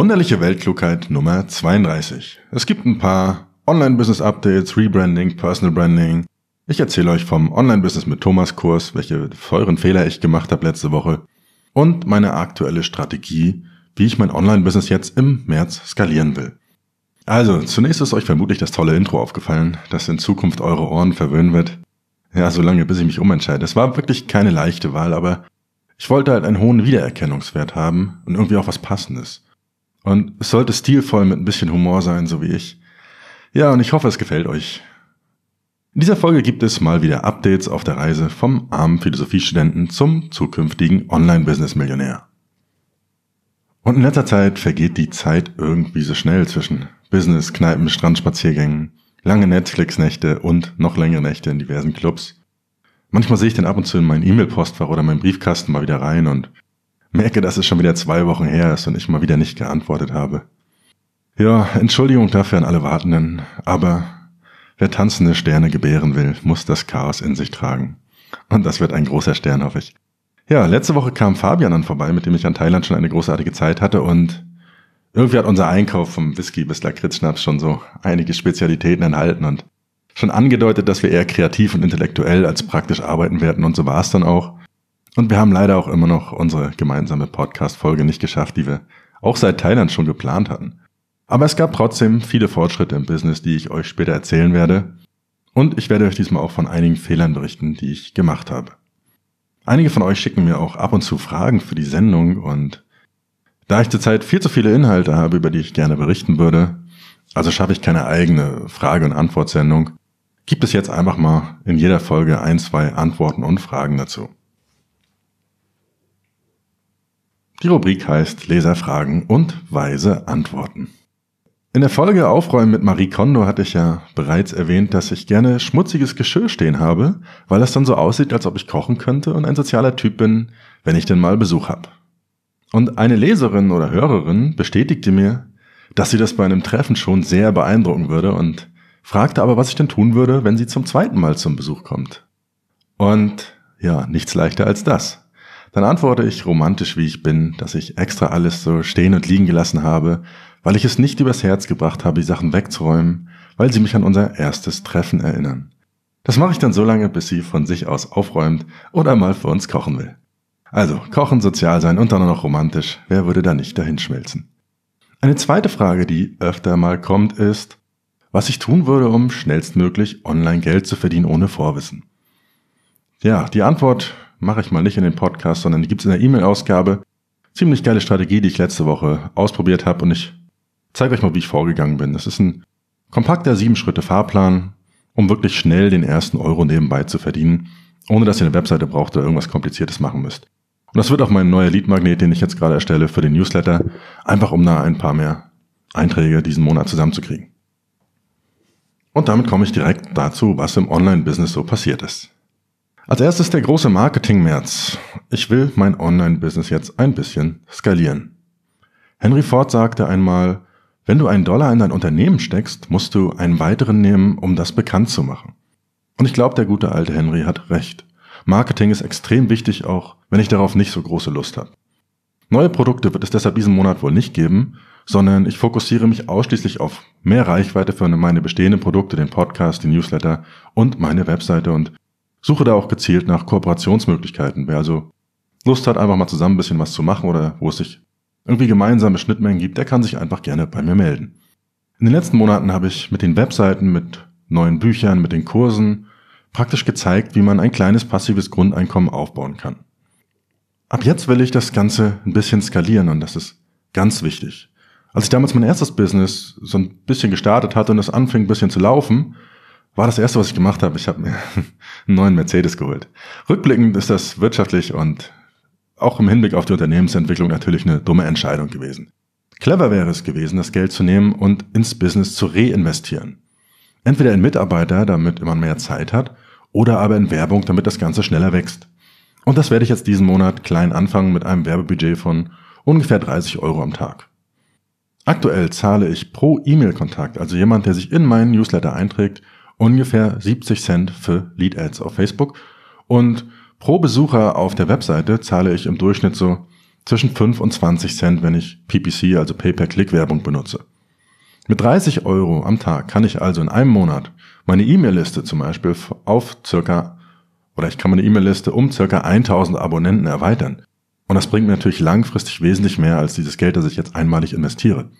Wunderliche Weltklugheit Nummer 32. Es gibt ein paar Online-Business-Updates, Rebranding, Personal Branding. Ich erzähle euch vom Online-Business mit Thomas Kurs, welche teuren Fehler ich gemacht habe letzte Woche und meine aktuelle Strategie, wie ich mein Online-Business jetzt im März skalieren will. Also, zunächst ist euch vermutlich das tolle Intro aufgefallen, das in Zukunft eure Ohren verwöhnen wird. Ja, so lange, bis ich mich umentscheide. Es war wirklich keine leichte Wahl, aber ich wollte halt einen hohen Wiedererkennungswert haben und irgendwie auch was Passendes. Und es sollte stilvoll mit ein bisschen Humor sein, so wie ich. Ja, und ich hoffe, es gefällt euch. In dieser Folge gibt es mal wieder Updates auf der Reise vom armen Philosophiestudenten zum zukünftigen Online-Business-Millionär. Und in letzter Zeit vergeht die Zeit irgendwie so schnell zwischen Business, Kneipen, Strandspaziergängen, lange Netflix-Nächte und noch längere Nächte in diversen Clubs. Manchmal sehe ich dann ab und zu in meinen E-Mail-Postfach oder meinen Briefkasten mal wieder rein und merke, dass es schon wieder zwei Wochen her ist und ich mal wieder nicht geantwortet habe. Ja, Entschuldigung dafür an alle Wartenden, aber wer tanzende Sterne gebären will, muss das Chaos in sich tragen. Und das wird ein großer Stern, hoffe ich. Ja, letzte Woche kam Fabian dann vorbei, mit dem ich an Thailand schon eine großartige Zeit hatte und irgendwie hat unser Einkauf vom Whisky bis Lakritzschnaps schon so einige Spezialitäten enthalten und schon angedeutet, dass wir eher kreativ und intellektuell als praktisch arbeiten werden und so war es dann auch. Und wir haben leider auch immer noch unsere gemeinsame Podcast-Folge nicht geschafft, die wir auch seit Thailand schon geplant hatten. Aber es gab trotzdem viele Fortschritte im Business, die ich euch später erzählen werde. Und ich werde euch diesmal auch von einigen Fehlern berichten, die ich gemacht habe. Einige von euch schicken mir auch ab und zu Fragen für die Sendung und da ich zurzeit viel zu viele Inhalte habe, über die ich gerne berichten würde, also schaffe ich keine eigene Frage- und Antwortsendung, gibt es jetzt einfach mal in jeder Folge ein, zwei Antworten und Fragen dazu. Die Rubrik heißt Leserfragen und weise Antworten. In der Folge Aufräumen mit Marie Kondo hatte ich ja bereits erwähnt, dass ich gerne schmutziges Geschirr stehen habe, weil es dann so aussieht, als ob ich kochen könnte und ein sozialer Typ bin, wenn ich denn mal Besuch habe. Und eine Leserin oder Hörerin bestätigte mir, dass sie das bei einem Treffen schon sehr beeindrucken würde und fragte aber, was ich denn tun würde, wenn sie zum zweiten Mal zum Besuch kommt. Und ja, nichts leichter als das. Dann antworte ich romantisch wie ich bin, dass ich extra alles so stehen und liegen gelassen habe, weil ich es nicht übers Herz gebracht habe, die Sachen wegzuräumen, weil sie mich an unser erstes Treffen erinnern. Das mache ich dann so lange, bis sie von sich aus aufräumt oder mal für uns kochen will. Also, kochen, sozial sein und dann noch romantisch, wer würde da nicht dahin schmelzen? Eine zweite Frage, die öfter mal kommt, ist, was ich tun würde, um schnellstmöglich online Geld zu verdienen ohne Vorwissen. Ja, die Antwort mache ich mal nicht in den Podcast, sondern die gibt es in der E-Mail-Ausgabe. Ziemlich geile Strategie, die ich letzte Woche ausprobiert habe und ich zeige euch mal, wie ich vorgegangen bin. Das ist ein kompakter sieben Schritte Fahrplan, um wirklich schnell den ersten Euro nebenbei zu verdienen, ohne dass ihr eine Webseite braucht oder irgendwas Kompliziertes machen müsst. Und das wird auch mein neuer Lead-Magnet, den ich jetzt gerade erstelle für den Newsletter, einfach um da ein paar mehr Einträge diesen Monat zusammenzukriegen. Und damit komme ich direkt dazu, was im Online-Business so passiert ist. Als erstes der große Marketing-März. Ich will mein Online-Business jetzt ein bisschen skalieren. Henry Ford sagte einmal, wenn du einen Dollar in dein Unternehmen steckst, musst du einen weiteren nehmen, um das bekannt zu machen. Und ich glaube, der gute alte Henry hat recht. Marketing ist extrem wichtig, auch wenn ich darauf nicht so große Lust habe. Neue Produkte wird es deshalb diesen Monat wohl nicht geben, sondern ich fokussiere mich ausschließlich auf mehr Reichweite für meine bestehenden Produkte, den Podcast, die Newsletter und meine Webseite und Suche da auch gezielt nach Kooperationsmöglichkeiten. Wer also Lust hat, einfach mal zusammen ein bisschen was zu machen oder wo es sich irgendwie gemeinsame Schnittmengen gibt, der kann sich einfach gerne bei mir melden. In den letzten Monaten habe ich mit den Webseiten, mit neuen Büchern, mit den Kursen praktisch gezeigt, wie man ein kleines passives Grundeinkommen aufbauen kann. Ab jetzt will ich das Ganze ein bisschen skalieren und das ist ganz wichtig. Als ich damals mein erstes Business so ein bisschen gestartet hatte und es anfing ein bisschen zu laufen, war das erste, was ich gemacht habe. Ich habe mir einen neuen Mercedes geholt. Rückblickend ist das wirtschaftlich und auch im Hinblick auf die Unternehmensentwicklung natürlich eine dumme Entscheidung gewesen. Clever wäre es gewesen, das Geld zu nehmen und ins Business zu reinvestieren. Entweder in Mitarbeiter, damit man mehr Zeit hat, oder aber in Werbung, damit das Ganze schneller wächst. Und das werde ich jetzt diesen Monat klein anfangen mit einem Werbebudget von ungefähr 30 Euro am Tag. Aktuell zahle ich pro E-Mail-Kontakt, also jemand, der sich in meinen Newsletter einträgt, ungefähr 70 Cent für Lead Ads auf Facebook und pro Besucher auf der Webseite zahle ich im Durchschnitt so zwischen 5 und 20 Cent, wenn ich PPC, also Pay-per-Click-Werbung benutze. Mit 30 Euro am Tag kann ich also in einem Monat meine E-Mail-Liste zum Beispiel auf circa, oder ich kann meine E-Mail-Liste um circa 1000 Abonnenten erweitern. Und das bringt mir natürlich langfristig wesentlich mehr als dieses Geld, das ich jetzt einmalig investiere.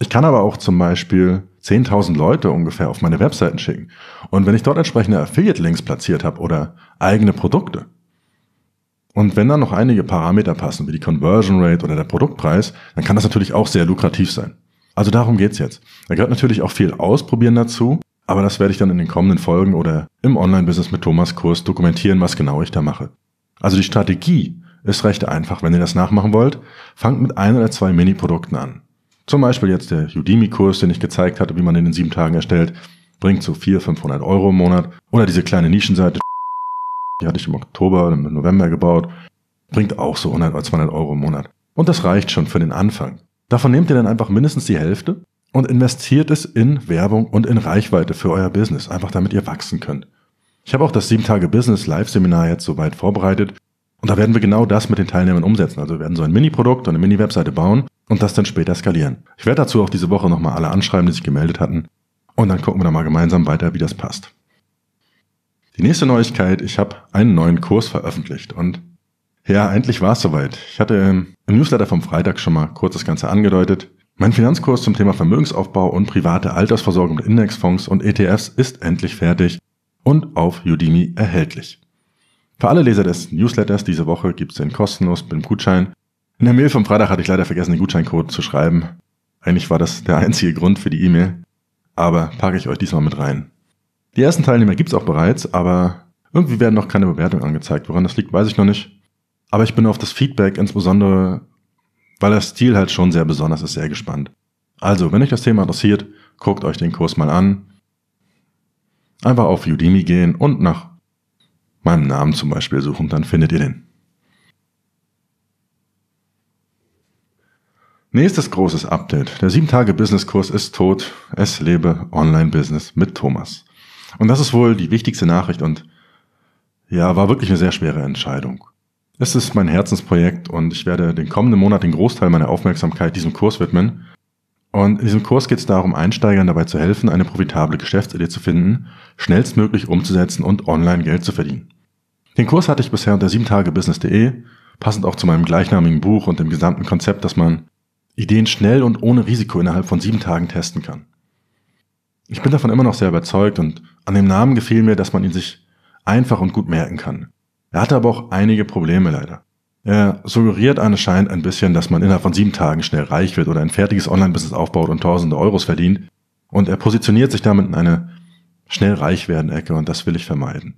Ich kann aber auch zum Beispiel 10.000 Leute ungefähr auf meine Webseiten schicken. Und wenn ich dort entsprechende Affiliate-Links platziert habe oder eigene Produkte, und wenn dann noch einige Parameter passen, wie die Conversion Rate oder der Produktpreis, dann kann das natürlich auch sehr lukrativ sein. Also darum geht's jetzt. Da gehört natürlich auch viel Ausprobieren dazu, aber das werde ich dann in den kommenden Folgen oder im Online-Business mit Thomas Kurs dokumentieren, was genau ich da mache. Also die Strategie ist recht einfach. Wenn ihr das nachmachen wollt, fangt mit ein oder zwei Mini-Produkten an. Zum Beispiel jetzt der Udemy-Kurs, den ich gezeigt hatte, wie man den in sieben Tagen erstellt, bringt so 400, 500 Euro im Monat. Oder diese kleine Nischenseite, die hatte ich im Oktober im November gebaut, bringt auch so 100 oder 200 Euro im Monat. Und das reicht schon für den Anfang. Davon nehmt ihr dann einfach mindestens die Hälfte und investiert es in Werbung und in Reichweite für euer Business, einfach damit ihr wachsen könnt. Ich habe auch das 7 Tage Business Live-Seminar jetzt soweit vorbereitet und da werden wir genau das mit den Teilnehmern umsetzen. Also wir werden so ein Mini-Produkt und eine Mini-Webseite bauen und das dann später skalieren. Ich werde dazu auch diese Woche nochmal alle anschreiben, die sich gemeldet hatten. Und dann gucken wir dann mal gemeinsam weiter, wie das passt. Die nächste Neuigkeit, ich habe einen neuen Kurs veröffentlicht und ja, endlich war es soweit. Ich hatte im Newsletter vom Freitag schon mal kurz das Ganze angedeutet. Mein Finanzkurs zum Thema Vermögensaufbau und private Altersversorgung mit Indexfonds und ETFs ist endlich fertig und auf Udemy erhältlich. Für alle Leser des Newsletters diese Woche gibt es den kostenlos mit dem Gutschein in der Mail vom Freitag hatte ich leider vergessen, den Gutscheincode zu schreiben. Eigentlich war das der einzige Grund für die E-Mail, aber packe ich euch diesmal mit rein. Die ersten Teilnehmer gibt's auch bereits, aber irgendwie werden noch keine Bewertungen angezeigt. Woran das liegt, weiß ich noch nicht. Aber ich bin auf das Feedback, insbesondere weil der Stil halt schon sehr besonders ist, sehr gespannt. Also, wenn euch das Thema interessiert, guckt euch den Kurs mal an. Einfach auf Udemy gehen und nach meinem Namen zum Beispiel suchen, dann findet ihr den. Nächstes großes Update. Der 7-Tage-Business-Kurs ist tot. Es lebe Online-Business mit Thomas. Und das ist wohl die wichtigste Nachricht und ja, war wirklich eine sehr schwere Entscheidung. Es ist mein Herzensprojekt und ich werde den kommenden Monat den Großteil meiner Aufmerksamkeit diesem Kurs widmen. Und in diesem Kurs geht es darum, Einsteigern dabei zu helfen, eine profitable Geschäftsidee zu finden, schnellstmöglich umzusetzen und online Geld zu verdienen. Den Kurs hatte ich bisher unter 7tagebusiness.de, passend auch zu meinem gleichnamigen Buch und dem gesamten Konzept, dass man Ideen schnell und ohne Risiko innerhalb von sieben Tagen testen kann. Ich bin davon immer noch sehr überzeugt und an dem Namen gefiel mir, dass man ihn sich einfach und gut merken kann. Er hatte aber auch einige Probleme leider. Er suggeriert anscheinend ein bisschen, dass man innerhalb von sieben Tagen schnell reich wird oder ein fertiges Online-Business aufbaut und tausende Euros verdient. Und er positioniert sich damit in eine schnell reich werden Ecke und das will ich vermeiden.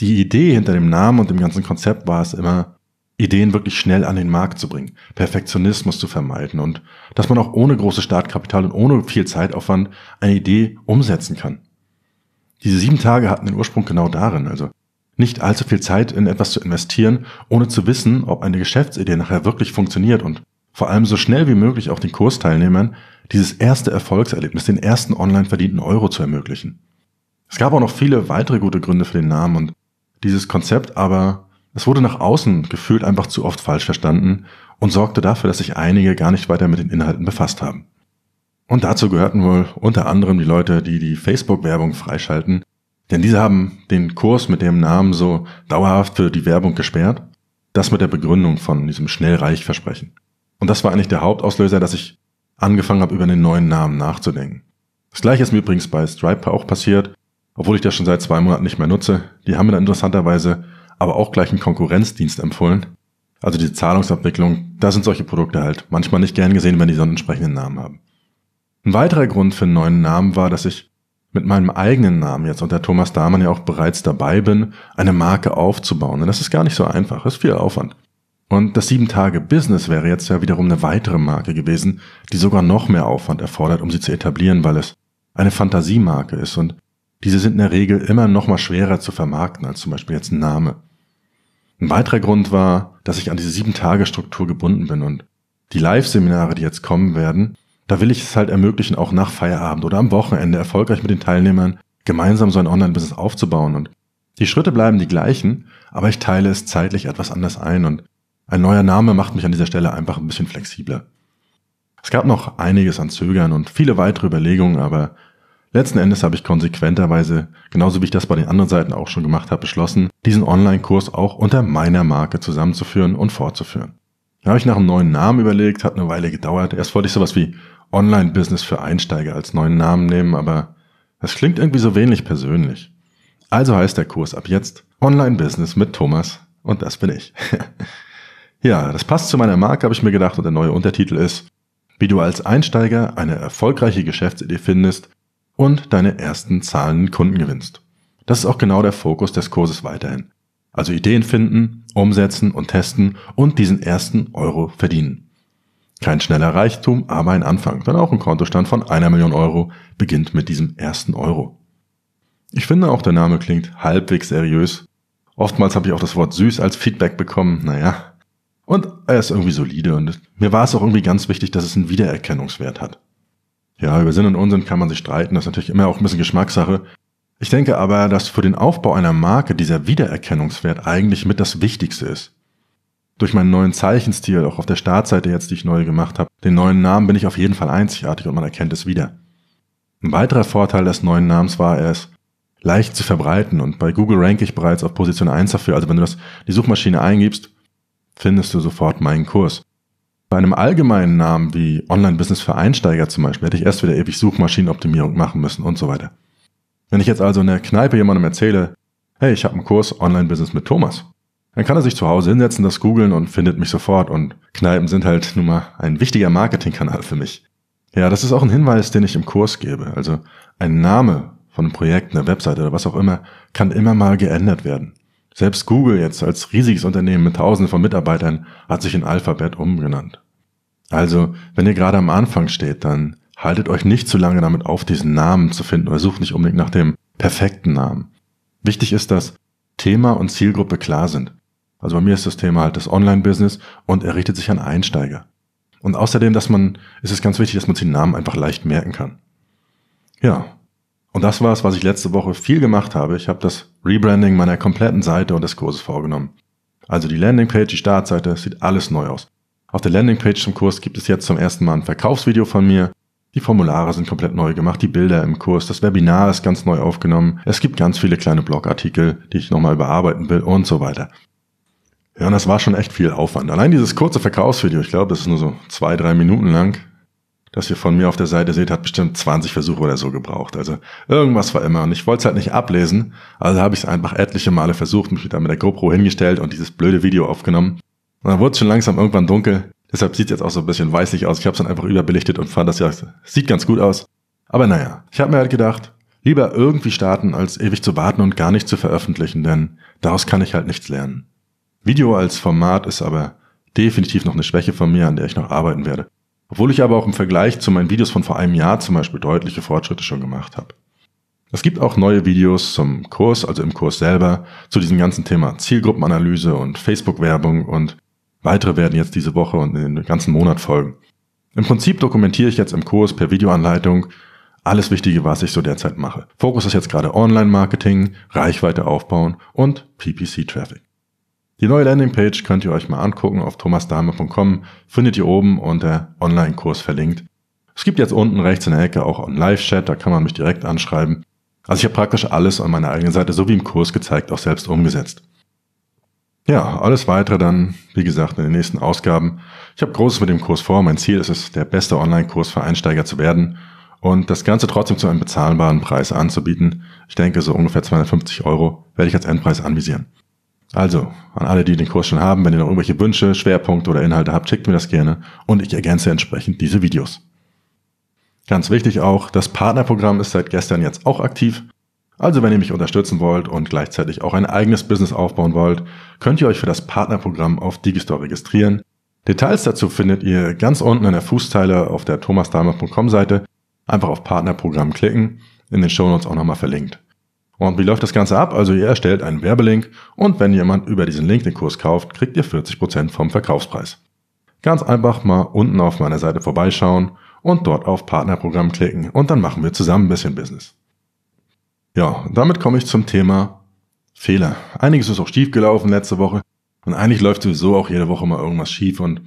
Die Idee hinter dem Namen und dem ganzen Konzept war es immer, Ideen wirklich schnell an den Markt zu bringen, Perfektionismus zu vermeiden und dass man auch ohne großes Startkapital und ohne viel Zeitaufwand eine Idee umsetzen kann. Diese sieben Tage hatten den Ursprung genau darin, also nicht allzu viel Zeit in etwas zu investieren, ohne zu wissen, ob eine Geschäftsidee nachher wirklich funktioniert und vor allem so schnell wie möglich auch den Kursteilnehmern dieses erste Erfolgserlebnis, den ersten online verdienten Euro zu ermöglichen. Es gab auch noch viele weitere gute Gründe für den Namen und dieses Konzept aber es wurde nach außen gefühlt einfach zu oft falsch verstanden und sorgte dafür, dass sich einige gar nicht weiter mit den Inhalten befasst haben. Und dazu gehörten wohl unter anderem die Leute, die die Facebook-Werbung freischalten, denn diese haben den Kurs mit dem Namen so dauerhaft für die Werbung gesperrt. Das mit der Begründung von diesem Schnellreich-Versprechen. Und das war eigentlich der Hauptauslöser, dass ich angefangen habe, über den neuen Namen nachzudenken. Das gleiche ist mir übrigens bei Stripe auch passiert, obwohl ich das schon seit zwei Monaten nicht mehr nutze. Die haben mir dann interessanterweise aber auch gleich einen Konkurrenzdienst empfohlen. Also diese Zahlungsabwicklung, da sind solche Produkte halt manchmal nicht gern gesehen, wenn die so einen entsprechenden Namen haben. Ein weiterer Grund für einen neuen Namen war, dass ich mit meinem eigenen Namen jetzt unter Thomas Dahmann ja auch bereits dabei bin, eine Marke aufzubauen. Und das ist gar nicht so einfach, das ist viel Aufwand. Und das 7-Tage-Business wäre jetzt ja wiederum eine weitere Marke gewesen, die sogar noch mehr Aufwand erfordert, um sie zu etablieren, weil es eine Fantasiemarke ist und diese sind in der Regel immer noch mal schwerer zu vermarkten als zum Beispiel jetzt ein Name. Ein weiterer Grund war, dass ich an diese Sieben-Tage-Struktur gebunden bin und die Live-Seminare, die jetzt kommen werden, da will ich es halt ermöglichen, auch nach Feierabend oder am Wochenende erfolgreich mit den Teilnehmern gemeinsam so ein Online-Business aufzubauen und die Schritte bleiben die gleichen, aber ich teile es zeitlich etwas anders ein und Ein neuer Name macht mich an dieser Stelle einfach ein bisschen flexibler. Es gab noch einiges an Zögern und viele weitere Überlegungen, aber letzten Endes habe ich konsequenterweise, genauso wie ich das bei den anderen Seiten auch schon gemacht habe, beschlossen, diesen Online-Kurs auch unter meiner Marke zusammenzuführen und fortzuführen. Da habe ich nach einem neuen Namen überlegt, hat eine Weile gedauert. Erst wollte ich sowas wie Online-Business für Einsteiger als neuen Namen nehmen, aber das klingt irgendwie so wenig persönlich. Also heißt der Kurs ab jetzt Online-Business mit Thomas und das bin ich. ja, das passt zu meiner Marke, habe ich mir gedacht und der neue Untertitel ist wie du als Einsteiger eine erfolgreiche Geschäftsidee findest und deine ersten zahlenden Kunden gewinnst. Das ist auch genau der Fokus des Kurses weiterhin. Also Ideen finden, umsetzen und testen und diesen ersten Euro verdienen. Kein schneller Reichtum, aber ein Anfang, denn auch ein Kontostand von einer Million Euro beginnt mit diesem ersten Euro. Ich finde auch der Name klingt halbwegs seriös. Oftmals habe ich auch das Wort süß als Feedback bekommen. Naja, und er ist irgendwie solide und mir war es auch irgendwie ganz wichtig, dass es einen Wiedererkennungswert hat. Ja, über Sinn und Unsinn kann man sich streiten, das ist natürlich immer auch ein bisschen Geschmackssache. Ich denke aber, dass für den Aufbau einer Marke dieser Wiedererkennungswert eigentlich mit das Wichtigste ist. Durch meinen neuen Zeichenstil, auch auf der Startseite jetzt, die ich neu gemacht habe, den neuen Namen bin ich auf jeden Fall einzigartig und man erkennt es wieder. Ein weiterer Vorteil des neuen Namens war, er ist leicht zu verbreiten und bei Google ranke ich bereits auf Position 1 dafür. Also wenn du das die Suchmaschine eingibst, findest du sofort meinen Kurs. Bei einem allgemeinen Namen wie Online-Business für Einsteiger zum Beispiel hätte ich erst wieder ewig Suchmaschinenoptimierung machen müssen und so weiter. Wenn ich jetzt also in der Kneipe jemandem erzähle, hey, ich habe einen Kurs Online-Business mit Thomas, dann kann er sich zu Hause hinsetzen, das googeln und findet mich sofort und Kneipen sind halt nun mal ein wichtiger Marketingkanal für mich. Ja, das ist auch ein Hinweis, den ich im Kurs gebe. Also ein Name von einem Projekt, einer Webseite oder was auch immer, kann immer mal geändert werden. Selbst Google jetzt als riesiges Unternehmen mit tausenden von Mitarbeitern hat sich in Alphabet umgenannt. Also, wenn ihr gerade am Anfang steht, dann haltet euch nicht zu lange damit auf, diesen Namen zu finden oder sucht nicht unbedingt nach dem perfekten Namen. Wichtig ist, dass Thema und Zielgruppe klar sind. Also bei mir ist das Thema halt das Online-Business und er richtet sich an Einsteiger. Und außerdem, dass man, ist es ganz wichtig, dass man sich den Namen einfach leicht merken kann. Ja, und das war es, was ich letzte Woche viel gemacht habe. Ich habe das Rebranding meiner kompletten Seite und des Kurses vorgenommen. Also die Landingpage, die Startseite, sieht alles neu aus. Auf der Landingpage zum Kurs gibt es jetzt zum ersten Mal ein Verkaufsvideo von mir. Die Formulare sind komplett neu gemacht, die Bilder im Kurs, das Webinar ist ganz neu aufgenommen. Es gibt ganz viele kleine Blogartikel, die ich nochmal überarbeiten will und so weiter. Ja, und das war schon echt viel Aufwand. Allein dieses kurze Verkaufsvideo, ich glaube, das ist nur so zwei, drei Minuten lang, das ihr von mir auf der Seite seht, hat bestimmt 20 Versuche oder so gebraucht. Also irgendwas war immer. Und ich wollte es halt nicht ablesen. Also habe ich es einfach etliche Male versucht, mich da mit der GoPro hingestellt und dieses blöde Video aufgenommen. Und dann wurde es schon langsam irgendwann dunkel. Deshalb sieht es jetzt auch so ein bisschen weißlich aus. Ich habe es dann einfach überbelichtet und fand das ja, sieht ganz gut aus. Aber naja, ich habe mir halt gedacht, lieber irgendwie starten, als ewig zu warten und gar nicht zu veröffentlichen, denn daraus kann ich halt nichts lernen. Video als Format ist aber definitiv noch eine Schwäche von mir, an der ich noch arbeiten werde obwohl ich aber auch im Vergleich zu meinen Videos von vor einem Jahr zum Beispiel deutliche Fortschritte schon gemacht habe. Es gibt auch neue Videos zum Kurs, also im Kurs selber, zu diesem ganzen Thema Zielgruppenanalyse und Facebook-Werbung und weitere werden jetzt diese Woche und in den ganzen Monat folgen. Im Prinzip dokumentiere ich jetzt im Kurs per Videoanleitung alles Wichtige, was ich so derzeit mache. Fokus ist jetzt gerade Online-Marketing, Reichweite aufbauen und PPC-Traffic. Die neue Landingpage könnt ihr euch mal angucken auf thomasdahme.com, findet ihr oben unter Online-Kurs verlinkt. Es gibt jetzt unten rechts in der Ecke auch einen Live-Chat, da kann man mich direkt anschreiben. Also ich habe praktisch alles an meiner eigenen Seite, so wie im Kurs gezeigt, auch selbst umgesetzt. Ja, alles weitere dann, wie gesagt, in den nächsten Ausgaben. Ich habe Großes mit dem Kurs vor. Mein Ziel ist es, der beste Online-Kurs für Einsteiger zu werden und das Ganze trotzdem zu einem bezahlbaren Preis anzubieten. Ich denke, so ungefähr 250 Euro werde ich als Endpreis anvisieren. Also, an alle, die den Kurs schon haben, wenn ihr noch irgendwelche Wünsche, Schwerpunkte oder Inhalte habt, schickt mir das gerne und ich ergänze entsprechend diese Videos. Ganz wichtig auch, das Partnerprogramm ist seit gestern jetzt auch aktiv. Also wenn ihr mich unterstützen wollt und gleichzeitig auch ein eigenes Business aufbauen wollt, könnt ihr euch für das Partnerprogramm auf Digistore registrieren. Details dazu findet ihr ganz unten in der Fußzeile auf der thomasdamer.com Seite. Einfach auf Partnerprogramm klicken, in den Shownotes auch nochmal verlinkt. Und wie läuft das Ganze ab? Also ihr erstellt einen Werbelink und wenn jemand über diesen Link den Kurs kauft, kriegt ihr 40% vom Verkaufspreis. Ganz einfach mal unten auf meiner Seite vorbeischauen und dort auf Partnerprogramm klicken und dann machen wir zusammen ein bisschen Business. Ja, damit komme ich zum Thema Fehler. Einiges ist auch schief gelaufen letzte Woche. Und eigentlich läuft sowieso auch jede Woche mal irgendwas schief. Und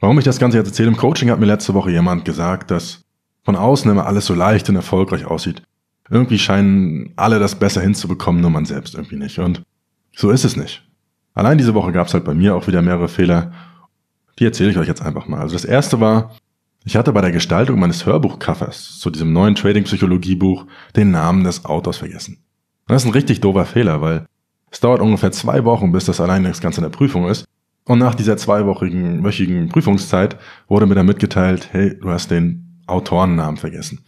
warum ich das Ganze jetzt erzähle, im Coaching hat mir letzte Woche jemand gesagt, dass von außen immer alles so leicht und erfolgreich aussieht. Irgendwie scheinen alle das besser hinzubekommen, nur man selbst irgendwie nicht. Und so ist es nicht. Allein diese Woche gab es halt bei mir auch wieder mehrere Fehler. Die erzähle ich euch jetzt einfach mal. Also das erste war, ich hatte bei der Gestaltung meines Hörbuchcovers zu diesem neuen Trading-Psychologie-Buch den Namen des Autors vergessen. das ist ein richtig doofer Fehler, weil es dauert ungefähr zwei Wochen, bis das allein das Ganze in der Prüfung ist. Und nach dieser zweiwöchigen wöchigen Prüfungszeit wurde mir dann mitgeteilt, hey, du hast den Autorennamen vergessen.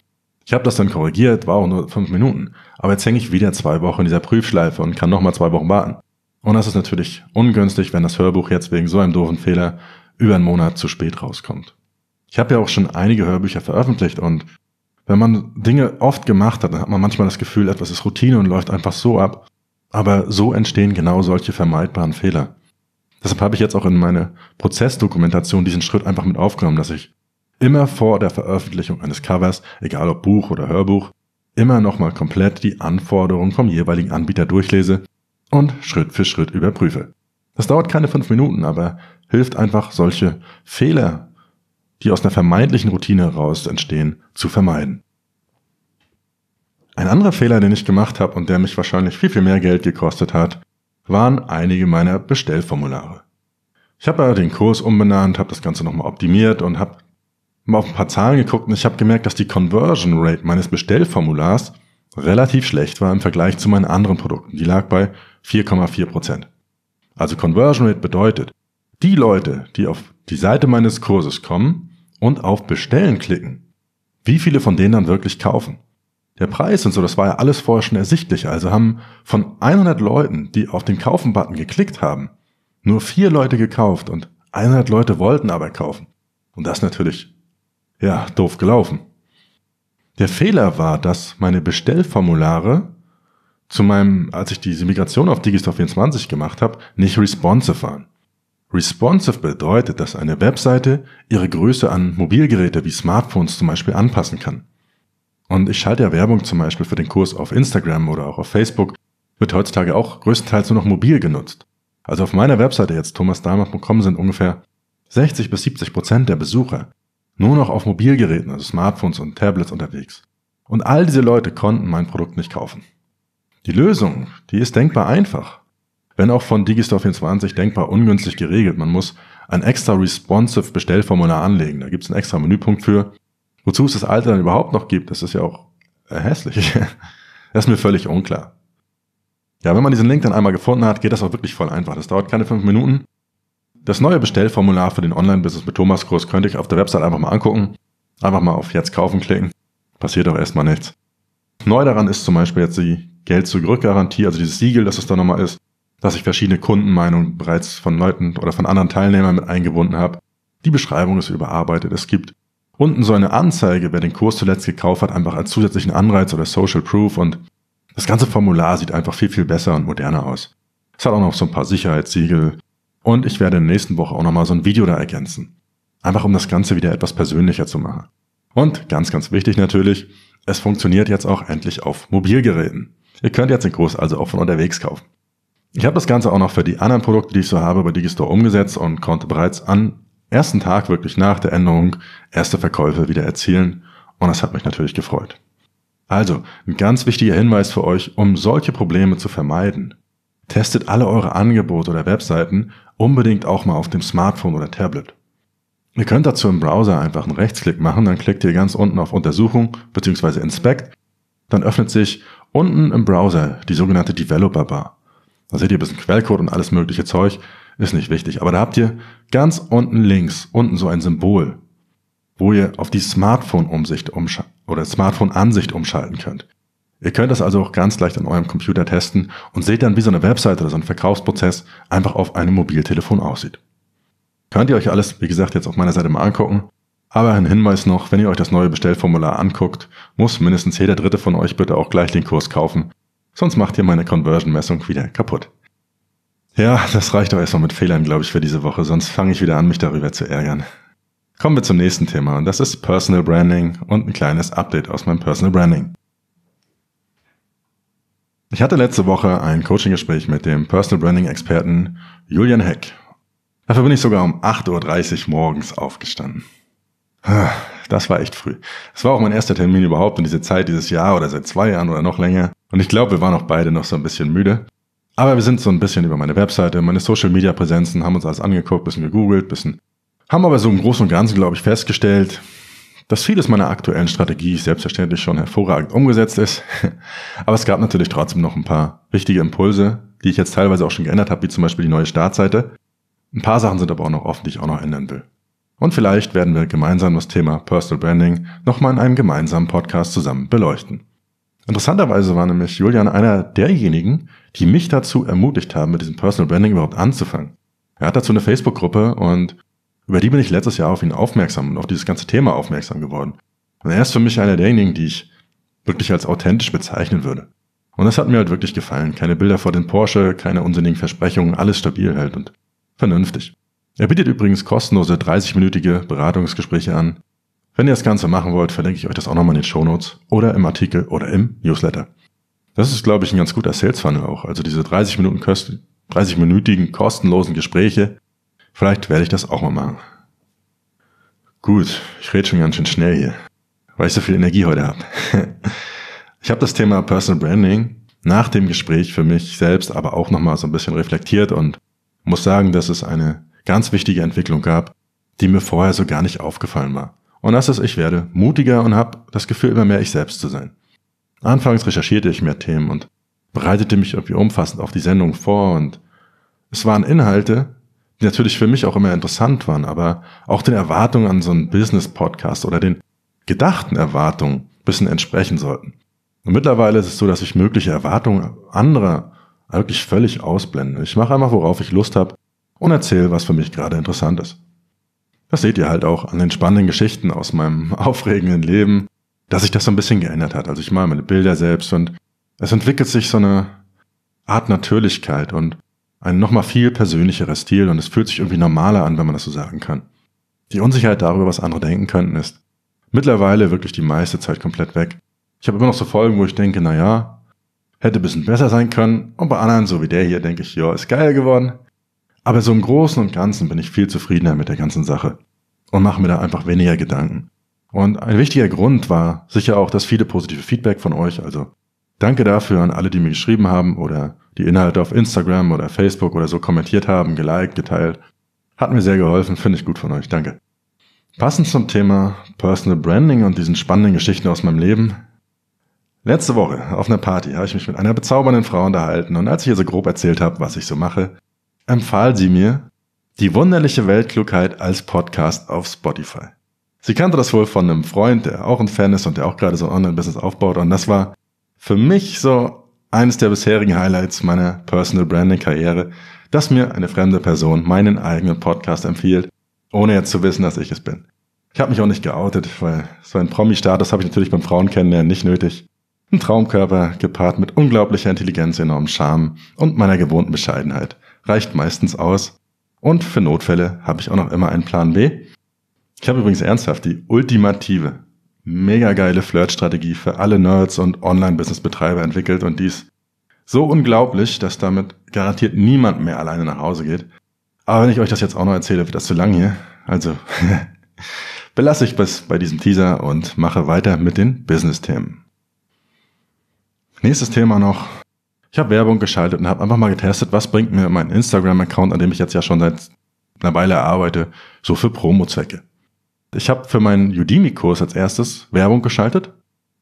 Ich habe das dann korrigiert, war auch nur fünf Minuten. Aber jetzt hänge ich wieder zwei Wochen in dieser Prüfschleife und kann nochmal zwei Wochen warten. Und das ist natürlich ungünstig, wenn das Hörbuch jetzt wegen so einem doofen Fehler über einen Monat zu spät rauskommt. Ich habe ja auch schon einige Hörbücher veröffentlicht und wenn man Dinge oft gemacht hat, dann hat man manchmal das Gefühl, etwas ist Routine und läuft einfach so ab. Aber so entstehen genau solche vermeidbaren Fehler. Deshalb habe ich jetzt auch in meine Prozessdokumentation diesen Schritt einfach mit aufgenommen, dass ich immer vor der Veröffentlichung eines Covers, egal ob Buch oder Hörbuch, immer nochmal komplett die Anforderungen vom jeweiligen Anbieter durchlese und Schritt für Schritt überprüfe. Das dauert keine fünf Minuten, aber hilft einfach, solche Fehler, die aus einer vermeintlichen Routine heraus entstehen, zu vermeiden. Ein anderer Fehler, den ich gemacht habe und der mich wahrscheinlich viel, viel mehr Geld gekostet hat, waren einige meiner Bestellformulare. Ich habe den Kurs umbenannt, habe das Ganze nochmal optimiert und habe mal auf ein paar Zahlen geguckt und ich habe gemerkt, dass die Conversion Rate meines Bestellformulars relativ schlecht war im Vergleich zu meinen anderen Produkten. Die lag bei 4,4 Prozent. Also Conversion Rate bedeutet, die Leute, die auf die Seite meines Kurses kommen und auf Bestellen klicken, wie viele von denen dann wirklich kaufen. Der Preis und so, das war ja alles vorher schon ersichtlich. Also haben von 100 Leuten, die auf den Kaufen-Button geklickt haben, nur vier Leute gekauft und 100 Leute wollten aber kaufen. Und das natürlich ja, doof gelaufen. Der Fehler war, dass meine Bestellformulare zu meinem, als ich diese Migration auf Digistore 24 gemacht habe, nicht responsive waren. Responsive bedeutet, dass eine Webseite ihre Größe an Mobilgeräte wie Smartphones zum Beispiel anpassen kann. Und ich schalte ja Werbung zum Beispiel für den Kurs auf Instagram oder auch auf Facebook, wird heutzutage auch größtenteils nur noch mobil genutzt. Also auf meiner Webseite jetzt thomasdahmer.com sind ungefähr 60 bis 70 Prozent der Besucher nur noch auf Mobilgeräten, also Smartphones und Tablets unterwegs. Und all diese Leute konnten mein Produkt nicht kaufen. Die Lösung, die ist denkbar einfach. Wenn auch von Digistore 24 denkbar ungünstig geregelt. Man muss ein extra responsive Bestellformular anlegen. Da gibt es einen extra Menüpunkt für. Wozu es das alte dann überhaupt noch gibt, das ist ja auch hässlich. das ist mir völlig unklar. Ja, wenn man diesen Link dann einmal gefunden hat, geht das auch wirklich voll einfach. Das dauert keine fünf Minuten. Das neue Bestellformular für den Online-Business mit Thomas Kurs könnte ich auf der Website einfach mal angucken. Einfach mal auf Jetzt kaufen klicken. Passiert auch erstmal nichts. Neu daran ist zum Beispiel jetzt die Geld-zurück-Garantie, also dieses Siegel, dass es da nochmal ist, dass ich verschiedene Kundenmeinungen bereits von Leuten oder von anderen Teilnehmern mit eingebunden habe. Die Beschreibung ist überarbeitet. Es gibt unten so eine Anzeige, wer den Kurs zuletzt gekauft hat, einfach als zusätzlichen Anreiz oder Social Proof und das ganze Formular sieht einfach viel, viel besser und moderner aus. Es hat auch noch so ein paar Sicherheitssiegel, und ich werde in der nächsten Woche auch nochmal so ein Video da ergänzen. Einfach um das Ganze wieder etwas persönlicher zu machen. Und ganz, ganz wichtig natürlich, es funktioniert jetzt auch endlich auf Mobilgeräten. Ihr könnt jetzt den Kurs also auch von unterwegs kaufen. Ich habe das Ganze auch noch für die anderen Produkte, die ich so habe, bei Digistore umgesetzt und konnte bereits am ersten Tag wirklich nach der Änderung erste Verkäufe wieder erzielen und das hat mich natürlich gefreut. Also, ein ganz wichtiger Hinweis für euch, um solche Probleme zu vermeiden. Testet alle eure Angebote oder Webseiten unbedingt auch mal auf dem Smartphone oder Tablet. Ihr könnt dazu im Browser einfach einen Rechtsklick machen, dann klickt ihr ganz unten auf Untersuchung bzw. Inspect, dann öffnet sich unten im Browser die sogenannte Developer Bar. Da seht ihr ein bisschen Quellcode und alles mögliche Zeug, ist nicht wichtig, aber da habt ihr ganz unten links unten so ein Symbol, wo ihr auf die Smartphone-Umsicht oder Smartphone-Ansicht umschalten könnt. Ihr könnt das also auch ganz leicht an eurem Computer testen und seht dann, wie so eine Webseite oder so ein Verkaufsprozess einfach auf einem Mobiltelefon aussieht. Könnt ihr euch alles, wie gesagt, jetzt auf meiner Seite mal angucken. Aber ein Hinweis noch, wenn ihr euch das neue Bestellformular anguckt, muss mindestens jeder dritte von euch bitte auch gleich den Kurs kaufen. Sonst macht ihr meine Conversion-Messung wieder kaputt. Ja, das reicht doch erstmal mit Fehlern, glaube ich, für diese Woche, sonst fange ich wieder an, mich darüber zu ärgern. Kommen wir zum nächsten Thema und das ist Personal Branding und ein kleines Update aus meinem Personal Branding. Ich hatte letzte Woche ein Coaching-Gespräch mit dem Personal Branding-Experten Julian Heck. Dafür bin ich sogar um 8.30 Uhr morgens aufgestanden. Das war echt früh. Es war auch mein erster Termin überhaupt in diese Zeit dieses Jahr oder seit zwei Jahren oder noch länger. Und ich glaube, wir waren auch beide noch so ein bisschen müde. Aber wir sind so ein bisschen über meine Webseite, meine Social Media Präsenzen, haben uns alles angeguckt, bisschen gegoogelt, bisschen, haben aber so im Großen und Ganzen, glaube ich, festgestellt, dass vieles meiner aktuellen Strategie selbstverständlich schon hervorragend umgesetzt ist. aber es gab natürlich trotzdem noch ein paar wichtige Impulse, die ich jetzt teilweise auch schon geändert habe, wie zum Beispiel die neue Startseite. Ein paar Sachen sind aber auch noch offen, die ich auch noch ändern will. Und vielleicht werden wir gemeinsam das Thema Personal Branding nochmal in einem gemeinsamen Podcast zusammen beleuchten. Interessanterweise war nämlich Julian einer derjenigen, die mich dazu ermutigt haben, mit diesem Personal Branding überhaupt anzufangen. Er hat dazu eine Facebook-Gruppe und über die bin ich letztes Jahr auf ihn aufmerksam und auf dieses ganze Thema aufmerksam geworden. Und er ist für mich einer derjenigen, die ich wirklich als authentisch bezeichnen würde. Und das hat mir halt wirklich gefallen. Keine Bilder vor den Porsche, keine unsinnigen Versprechungen, alles stabil halt und vernünftig. Er bietet übrigens kostenlose 30-minütige Beratungsgespräche an. Wenn ihr das Ganze machen wollt, verlinke ich euch das auch nochmal in den Shownotes oder im Artikel oder im Newsletter. Das ist, glaube ich, ein ganz guter Sales Funnel auch. Also diese 30 Minuten 30-minütigen kostenlosen Gespräche. Vielleicht werde ich das auch mal machen. Gut, ich rede schon ganz schön schnell hier, weil ich so viel Energie heute habe. ich habe das Thema Personal Branding nach dem Gespräch für mich selbst aber auch nochmal so ein bisschen reflektiert und muss sagen, dass es eine ganz wichtige Entwicklung gab, die mir vorher so gar nicht aufgefallen war. Und das ist, ich werde mutiger und habe das Gefühl, immer mehr ich selbst zu sein. Anfangs recherchierte ich mehr Themen und bereitete mich irgendwie umfassend auf die Sendung vor und es waren Inhalte, die natürlich für mich auch immer interessant waren, aber auch den Erwartungen an so einen Business-Podcast oder den gedachten Erwartungen ein bisschen entsprechen sollten. Und mittlerweile ist es so, dass ich mögliche Erwartungen anderer wirklich völlig ausblende. Ich mache einfach, worauf ich Lust habe und erzähle, was für mich gerade interessant ist. Das seht ihr halt auch an den spannenden Geschichten aus meinem aufregenden Leben, dass sich das so ein bisschen geändert hat. Also ich mache meine Bilder selbst und es entwickelt sich so eine Art Natürlichkeit und ein nochmal viel persönlicherer Stil und es fühlt sich irgendwie normaler an, wenn man das so sagen kann. Die Unsicherheit darüber, was andere denken könnten, ist mittlerweile wirklich die meiste Zeit komplett weg. Ich habe immer noch so Folgen, wo ich denke, na ja, hätte ein bisschen besser sein können und bei anderen, so wie der hier, denke ich, ja, ist geil geworden. Aber so im Großen und Ganzen bin ich viel zufriedener mit der ganzen Sache und mache mir da einfach weniger Gedanken. Und ein wichtiger Grund war sicher auch das viele positive Feedback von euch. Also danke dafür an alle, die mir geschrieben haben oder die Inhalte auf Instagram oder Facebook oder so kommentiert haben, geliked, geteilt. Hat mir sehr geholfen, finde ich gut von euch. Danke. Passend zum Thema Personal Branding und diesen spannenden Geschichten aus meinem Leben. Letzte Woche auf einer Party habe ich mich mit einer bezaubernden Frau unterhalten und als ich ihr so grob erzählt habe, was ich so mache, empfahl sie mir die wunderliche Weltklugheit als Podcast auf Spotify. Sie kannte das wohl von einem Freund, der auch ein Fan ist und der auch gerade so ein Online-Business aufbaut. Und das war für mich so eines der bisherigen Highlights meiner Personal Branding Karriere, dass mir eine fremde Person meinen eigenen Podcast empfiehlt, ohne jetzt zu wissen, dass ich es bin. Ich habe mich auch nicht geoutet, weil so ein Promi-Status habe ich natürlich beim Frauen kennenlernen nicht nötig. Ein Traumkörper gepaart mit unglaublicher Intelligenz, enormem Charme und meiner gewohnten Bescheidenheit reicht meistens aus. Und für Notfälle habe ich auch noch immer einen Plan B. Ich habe übrigens ernsthaft die ultimative, mega geile Flirt-Strategie für alle Nerds und Online-Business-Betreiber entwickelt und dies so unglaublich, dass damit garantiert niemand mehr alleine nach Hause geht. Aber wenn ich euch das jetzt auch noch erzähle, wird das zu lang hier. Also belasse ich bis bei diesem Teaser und mache weiter mit den Business-Themen. Nächstes Thema noch ich habe Werbung geschaltet und habe einfach mal getestet, was bringt mir mein Instagram-Account, an dem ich jetzt ja schon seit einer Weile arbeite, so für Promo-Zwecke. Ich habe für meinen Udemy-Kurs als erstes Werbung geschaltet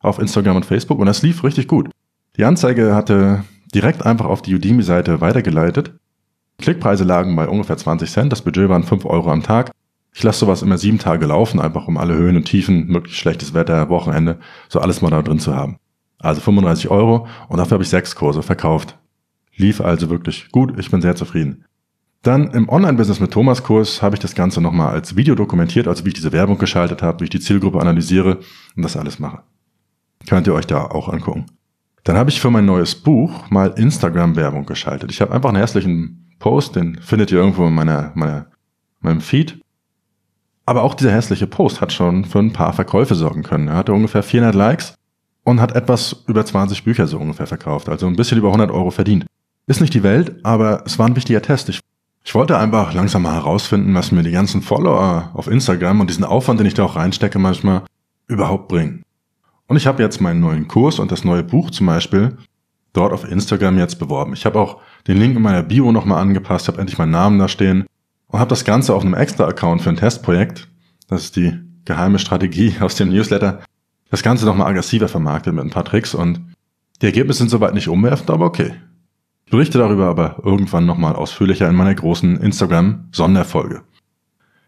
auf Instagram und Facebook und das lief richtig gut. Die Anzeige hatte direkt einfach auf die Udemy-Seite weitergeleitet. Klickpreise lagen bei ungefähr 20 Cent, das Budget waren 5 Euro am Tag. Ich lasse sowas immer sieben Tage laufen, einfach um alle Höhen und Tiefen, möglichst schlechtes Wetter, Wochenende, so alles mal da drin zu haben. Also 35 Euro und dafür habe ich sechs Kurse verkauft. Lief also wirklich gut, ich bin sehr zufrieden. Dann im Online-Business mit Thomas Kurs habe ich das Ganze nochmal als Video dokumentiert, also wie ich diese Werbung geschaltet habe, wie ich die Zielgruppe analysiere und das alles mache. Könnt ihr euch da auch angucken. Dann habe ich für mein neues Buch mal Instagram-Werbung geschaltet. Ich habe einfach einen hässlichen Post, den findet ihr irgendwo in meiner, meiner, meinem Feed. Aber auch dieser hässliche Post hat schon für ein paar Verkäufe sorgen können. Er hatte ungefähr 400 Likes und hat etwas über 20 Bücher so ungefähr verkauft, also ein bisschen über 100 Euro verdient. Ist nicht die Welt, aber es war ein wichtiger Test. Ich, ich wollte einfach langsam mal herausfinden, was mir die ganzen Follower auf Instagram und diesen Aufwand, den ich da auch reinstecke manchmal, überhaupt bringen. Und ich habe jetzt meinen neuen Kurs und das neue Buch zum Beispiel dort auf Instagram jetzt beworben. Ich habe auch den Link in meiner Bio nochmal angepasst, habe endlich meinen Namen da stehen und habe das Ganze auf einem extra Account für ein Testprojekt. Das ist die geheime Strategie aus dem Newsletter. Das Ganze nochmal aggressiver vermarktet mit ein paar Tricks und die Ergebnisse sind soweit nicht umwerfend, aber okay. Ich berichte darüber aber irgendwann nochmal ausführlicher in meiner großen Instagram-Sonderfolge.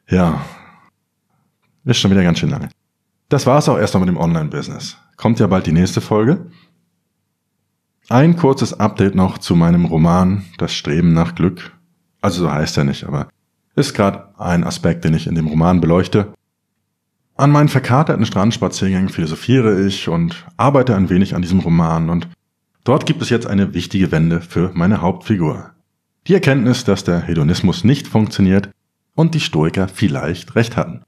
Ja, ist schon wieder ganz schön lange. Das war es auch erstmal mit dem Online-Business. Kommt ja bald die nächste Folge. Ein kurzes Update noch zu meinem Roman Das Streben nach Glück. Also so heißt er nicht, aber ist gerade ein Aspekt, den ich in dem Roman beleuchte. An meinen verkaterten Strandspaziergängen philosophiere ich und arbeite ein wenig an diesem Roman und Dort gibt es jetzt eine wichtige Wende für meine Hauptfigur. Die Erkenntnis, dass der Hedonismus nicht funktioniert und die Stoiker vielleicht recht hatten.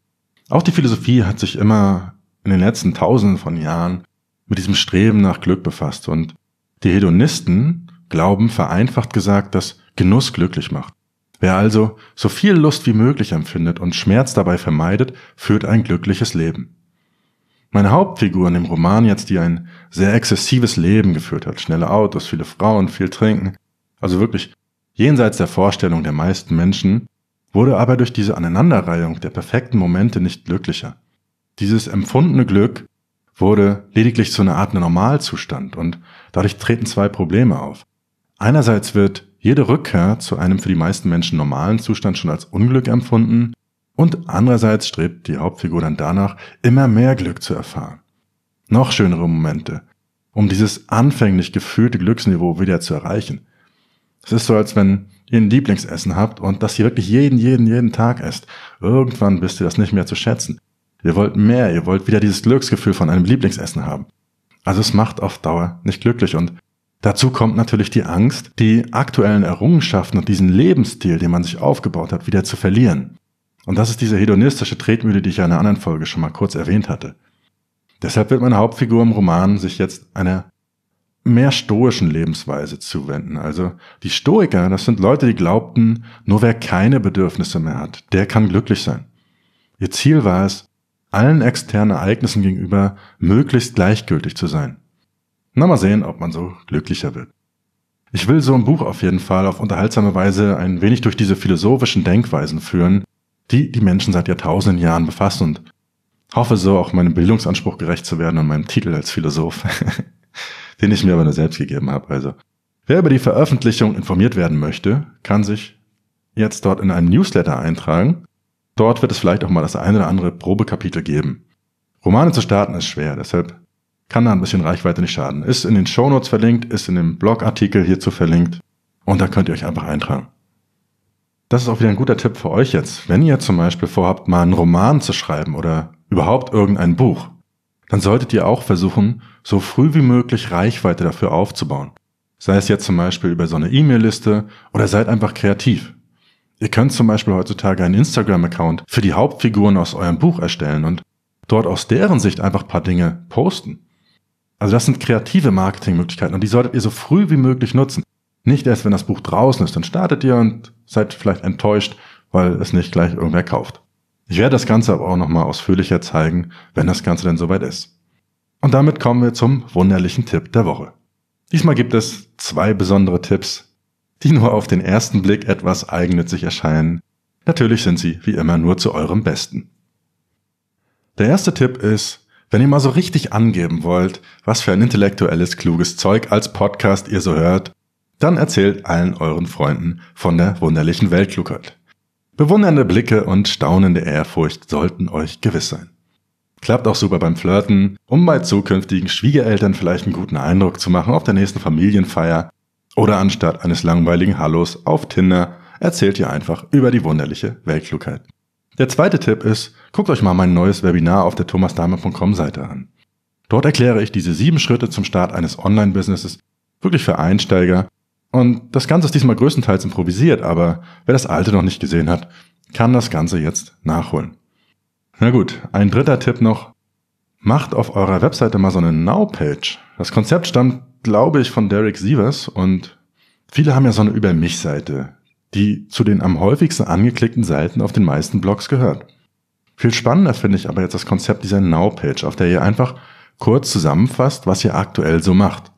Auch die Philosophie hat sich immer in den letzten tausenden von Jahren mit diesem Streben nach Glück befasst und die Hedonisten glauben vereinfacht gesagt, dass Genuss glücklich macht. Wer also so viel Lust wie möglich empfindet und Schmerz dabei vermeidet, führt ein glückliches Leben. Meine Hauptfigur in dem Roman jetzt, die ein sehr exzessives Leben geführt hat, schnelle Autos, viele Frauen, viel Trinken, also wirklich jenseits der Vorstellung der meisten Menschen, wurde aber durch diese Aneinanderreihung der perfekten Momente nicht glücklicher. Dieses empfundene Glück wurde lediglich zu einer Art Normalzustand und dadurch treten zwei Probleme auf. Einerseits wird jede Rückkehr zu einem für die meisten Menschen normalen Zustand schon als Unglück empfunden und andererseits strebt die Hauptfigur dann danach, immer mehr Glück zu erfahren. Noch schönere Momente, um dieses anfänglich gefühlte Glücksniveau wieder zu erreichen. Es ist so, als wenn ihr ein Lieblingsessen habt und das ihr wirklich jeden, jeden, jeden Tag esst. Irgendwann wisst ihr das nicht mehr zu schätzen. Ihr wollt mehr, ihr wollt wieder dieses Glücksgefühl von einem Lieblingsessen haben. Also es macht auf Dauer nicht glücklich und dazu kommt natürlich die Angst, die aktuellen Errungenschaften und diesen Lebensstil, den man sich aufgebaut hat, wieder zu verlieren. Und das ist diese hedonistische Tretmühle, die ich ja in einer anderen Folge schon mal kurz erwähnt hatte. Deshalb wird meine Hauptfigur im Roman sich jetzt einer mehr stoischen Lebensweise zuwenden. Also die Stoiker, das sind Leute, die glaubten, nur wer keine Bedürfnisse mehr hat, der kann glücklich sein. Ihr Ziel war es, allen externen Ereignissen gegenüber möglichst gleichgültig zu sein. Na mal sehen, ob man so glücklicher wird. Ich will so ein Buch auf jeden Fall auf unterhaltsame Weise ein wenig durch diese philosophischen Denkweisen führen, die die Menschen seit Jahrtausenden Jahren befassen und hoffe so auch meinem Bildungsanspruch gerecht zu werden und meinem Titel als Philosoph, den ich mir aber nur selbst gegeben habe. Also, wer über die Veröffentlichung informiert werden möchte, kann sich jetzt dort in einen Newsletter eintragen. Dort wird es vielleicht auch mal das eine oder andere Probekapitel geben. Romane zu starten ist schwer, deshalb kann da ein bisschen Reichweite nicht schaden. Ist in den Shownotes verlinkt, ist in dem Blogartikel hierzu verlinkt und da könnt ihr euch einfach eintragen. Das ist auch wieder ein guter Tipp für euch jetzt. Wenn ihr zum Beispiel vorhabt, mal einen Roman zu schreiben oder überhaupt irgendein Buch, dann solltet ihr auch versuchen, so früh wie möglich Reichweite dafür aufzubauen. Sei es jetzt zum Beispiel über so eine E-Mail-Liste oder seid einfach kreativ. Ihr könnt zum Beispiel heutzutage einen Instagram-Account für die Hauptfiguren aus eurem Buch erstellen und dort aus deren Sicht einfach paar Dinge posten. Also das sind kreative Marketingmöglichkeiten und die solltet ihr so früh wie möglich nutzen. Nicht erst, wenn das Buch draußen ist, dann startet ihr und seid vielleicht enttäuscht, weil es nicht gleich irgendwer kauft. Ich werde das Ganze aber auch nochmal ausführlicher zeigen, wenn das Ganze denn soweit ist. Und damit kommen wir zum wunderlichen Tipp der Woche. Diesmal gibt es zwei besondere Tipps, die nur auf den ersten Blick etwas eigennützig erscheinen. Natürlich sind sie wie immer nur zu eurem Besten. Der erste Tipp ist, wenn ihr mal so richtig angeben wollt, was für ein intellektuelles, kluges Zeug als Podcast ihr so hört, dann erzählt allen euren Freunden von der wunderlichen Weltklugheit. Bewundernde Blicke und staunende Ehrfurcht sollten euch gewiss sein. Klappt auch super beim Flirten, um bei zukünftigen Schwiegereltern vielleicht einen guten Eindruck zu machen auf der nächsten Familienfeier. Oder anstatt eines langweiligen Hallos auf Tinder erzählt ihr einfach über die wunderliche Weltklugheit. Der zweite Tipp ist, guckt euch mal mein neues Webinar auf der thomasdahmer.com Seite an. Dort erkläre ich diese sieben Schritte zum Start eines Online-Businesses wirklich für Einsteiger und das Ganze ist diesmal größtenteils improvisiert, aber wer das alte noch nicht gesehen hat, kann das Ganze jetzt nachholen. Na gut, ein dritter Tipp noch. macht auf eurer Webseite mal so eine Now-Page. Das Konzept stammt, glaube ich, von Derek Sievers und viele haben ja so eine Über mich-Seite, die zu den am häufigsten angeklickten Seiten auf den meisten Blogs gehört. Viel spannender finde ich aber jetzt das Konzept dieser Now-Page, auf der ihr einfach kurz zusammenfasst, was ihr aktuell so macht.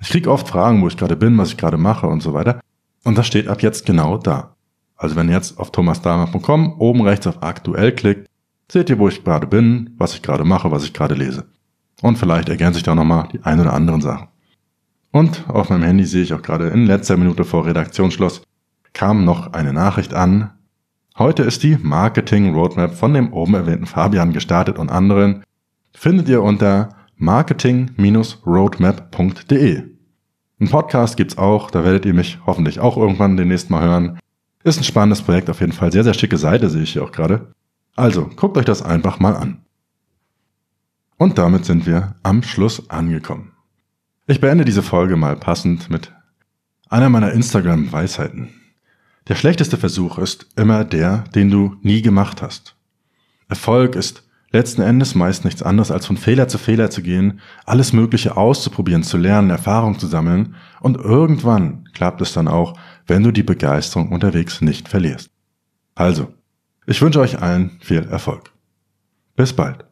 Ich kriege oft Fragen, wo ich gerade bin, was ich gerade mache und so weiter. Und das steht ab jetzt genau da. Also wenn ihr jetzt auf thomasdahmer.com oben rechts auf aktuell klickt, seht ihr, wo ich gerade bin, was ich gerade mache, was ich gerade lese. Und vielleicht ergänze ich da nochmal die ein oder anderen Sachen. Und auf meinem Handy sehe ich auch gerade in letzter Minute vor Redaktionsschluss kam noch eine Nachricht an. Heute ist die Marketing Roadmap von dem oben erwähnten Fabian gestartet und anderen. Findet ihr unter marketing-roadmap.de. Ein Podcast gibt's auch, da werdet ihr mich hoffentlich auch irgendwann demnächst mal hören. Ist ein spannendes Projekt auf jeden Fall, sehr, sehr schicke Seite sehe ich hier auch gerade. Also, guckt euch das einfach mal an. Und damit sind wir am Schluss angekommen. Ich beende diese Folge mal passend mit einer meiner Instagram-Weisheiten. Der schlechteste Versuch ist immer der, den du nie gemacht hast. Erfolg ist letzten Endes meist nichts anderes als von Fehler zu Fehler zu gehen, alles Mögliche auszuprobieren, zu lernen, Erfahrung zu sammeln und irgendwann klappt es dann auch, wenn du die Begeisterung unterwegs nicht verlierst. Also, ich wünsche euch allen viel Erfolg. Bis bald.